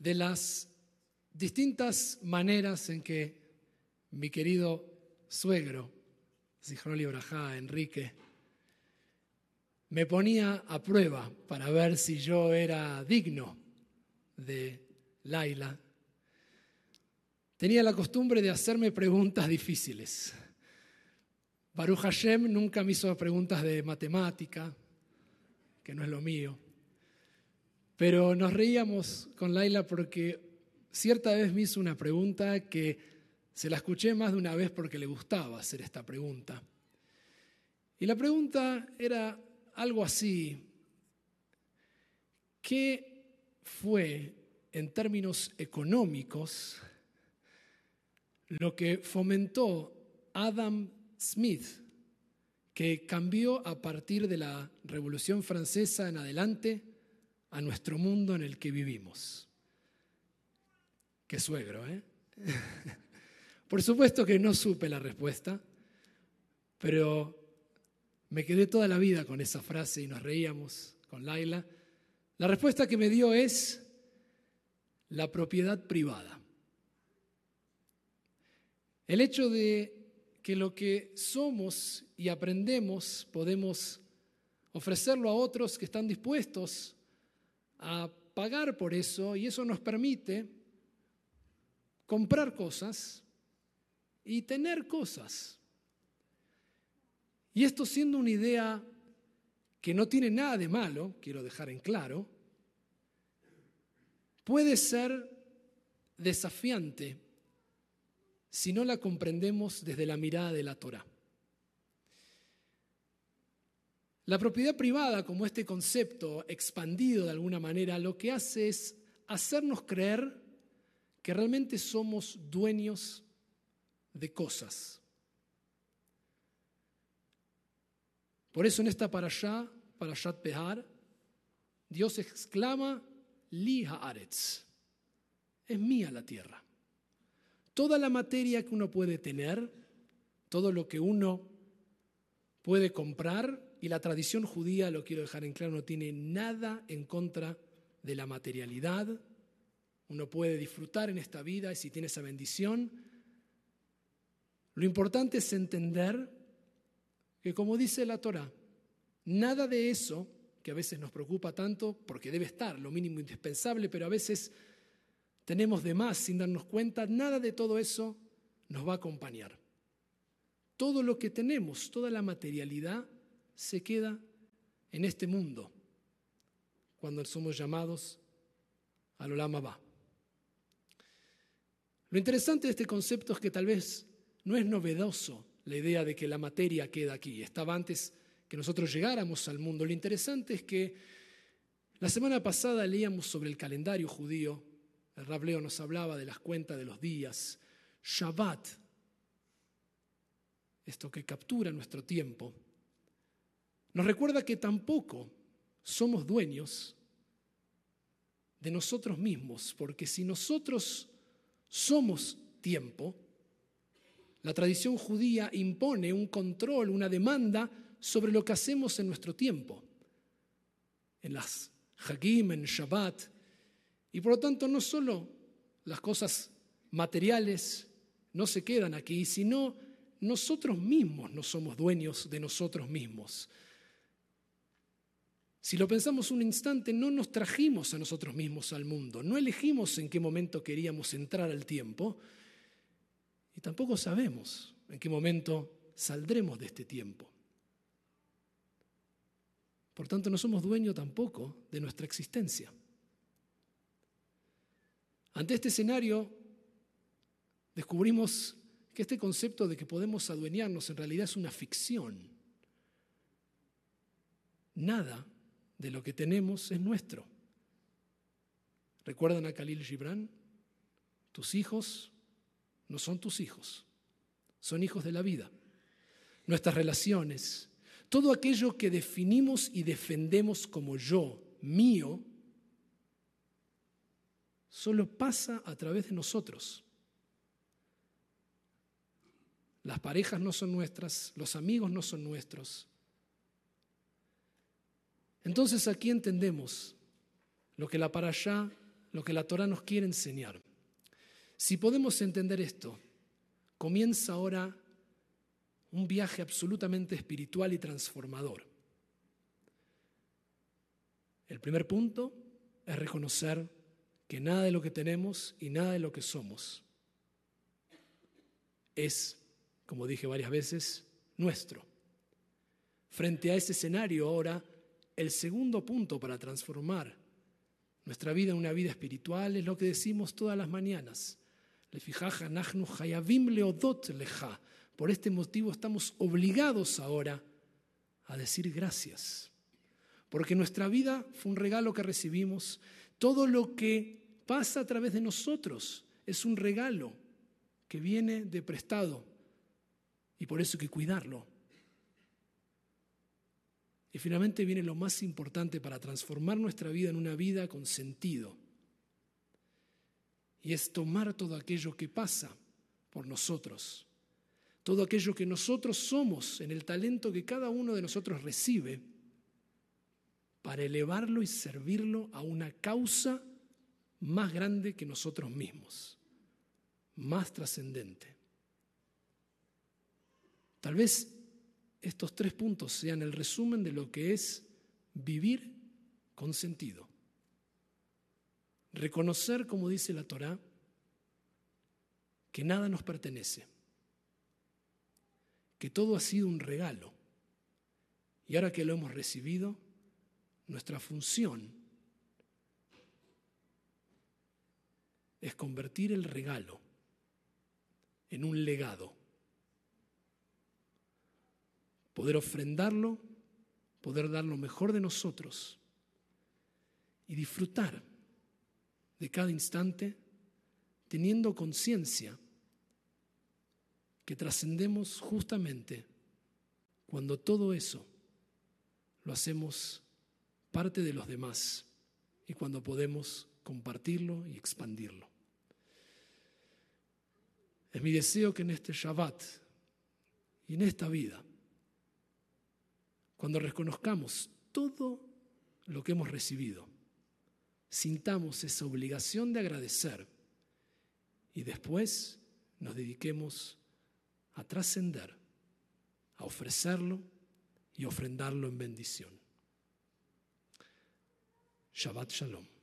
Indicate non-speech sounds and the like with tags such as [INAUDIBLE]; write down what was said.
de las distintas maneras en que mi querido suegro, Sijroli Brajá, Enrique, me ponía a prueba para ver si yo era digno de Laila. Tenía la costumbre de hacerme preguntas difíciles. Baruch Hashem nunca me hizo preguntas de matemática, que no es lo mío. Pero nos reíamos con Laila porque cierta vez me hizo una pregunta que se la escuché más de una vez porque le gustaba hacer esta pregunta. Y la pregunta era algo así. ¿Qué fue en términos económicos lo que fomentó Adam Smith, que cambió a partir de la Revolución Francesa en adelante a nuestro mundo en el que vivimos. Qué suegro, ¿eh? [LAUGHS] Por supuesto que no supe la respuesta, pero me quedé toda la vida con esa frase y nos reíamos con Laila. La respuesta que me dio es la propiedad privada. El hecho de que lo que somos y aprendemos podemos ofrecerlo a otros que están dispuestos a pagar por eso y eso nos permite comprar cosas y tener cosas. Y esto siendo una idea que no tiene nada de malo, quiero dejar en claro, puede ser desafiante si no la comprendemos desde la mirada de la Torah. La propiedad privada, como este concepto expandido de alguna manera, lo que hace es hacernos creer que realmente somos dueños de cosas. Por eso en esta parashá, parashat Behar, Dios exclama, Li haaretz, es mía la tierra. Toda la materia que uno puede tener, todo lo que uno puede comprar, y la tradición judía, lo quiero dejar en claro, no tiene nada en contra de la materialidad. Uno puede disfrutar en esta vida y si tiene esa bendición. Lo importante es entender que, como dice la Torah, nada de eso, que a veces nos preocupa tanto, porque debe estar lo mínimo indispensable, pero a veces tenemos de más sin darnos cuenta, nada de todo eso nos va a acompañar. Todo lo que tenemos, toda la materialidad, se queda en este mundo cuando somos llamados al Olama va. Lo interesante de este concepto es que tal vez no es novedoso la idea de que la materia queda aquí. Estaba antes que nosotros llegáramos al mundo. Lo interesante es que la semana pasada leíamos sobre el calendario judío. El Rableo nos hablaba de las cuentas de los días. Shabbat, esto que captura nuestro tiempo nos recuerda que tampoco somos dueños de nosotros mismos, porque si nosotros somos tiempo, la tradición judía impone un control, una demanda sobre lo que hacemos en nuestro tiempo, en las Hagim, en Shabbat, y por lo tanto no solo las cosas materiales no se quedan aquí, sino nosotros mismos no somos dueños de nosotros mismos. Si lo pensamos un instante, no nos trajimos a nosotros mismos al mundo, no elegimos en qué momento queríamos entrar al tiempo y tampoco sabemos en qué momento saldremos de este tiempo. Por tanto, no somos dueños tampoco de nuestra existencia. Ante este escenario, descubrimos que este concepto de que podemos adueñarnos en realidad es una ficción. Nada de lo que tenemos es nuestro. ¿Recuerdan a Khalil Gibran? Tus hijos no son tus hijos, son hijos de la vida. Nuestras relaciones, todo aquello que definimos y defendemos como yo, mío, solo pasa a través de nosotros. Las parejas no son nuestras, los amigos no son nuestros, entonces aquí entendemos lo que la parashá lo que la Torah nos quiere enseñar. Si podemos entender esto, comienza ahora un viaje absolutamente espiritual y transformador. El primer punto es reconocer que nada de lo que tenemos y nada de lo que somos es, como dije varias veces, nuestro. Frente a ese escenario ahora, el segundo punto para transformar nuestra vida en una vida espiritual es lo que decimos todas las mañanas. Por este motivo estamos obligados ahora a decir gracias. Porque nuestra vida fue un regalo que recibimos. Todo lo que pasa a través de nosotros es un regalo que viene de prestado. Y por eso hay que cuidarlo. Y finalmente viene lo más importante para transformar nuestra vida en una vida con sentido. Y es tomar todo aquello que pasa por nosotros, todo aquello que nosotros somos en el talento que cada uno de nosotros recibe, para elevarlo y servirlo a una causa más grande que nosotros mismos, más trascendente. Tal vez estos tres puntos sean el resumen de lo que es vivir con sentido. Reconocer, como dice la Torá, que nada nos pertenece, que todo ha sido un regalo. Y ahora que lo hemos recibido, nuestra función es convertir el regalo en un legado poder ofrendarlo, poder dar lo mejor de nosotros y disfrutar de cada instante teniendo conciencia que trascendemos justamente cuando todo eso lo hacemos parte de los demás y cuando podemos compartirlo y expandirlo. Es mi deseo que en este Shabbat y en esta vida cuando reconozcamos todo lo que hemos recibido, sintamos esa obligación de agradecer y después nos dediquemos a trascender, a ofrecerlo y ofrendarlo en bendición. Shabbat Shalom.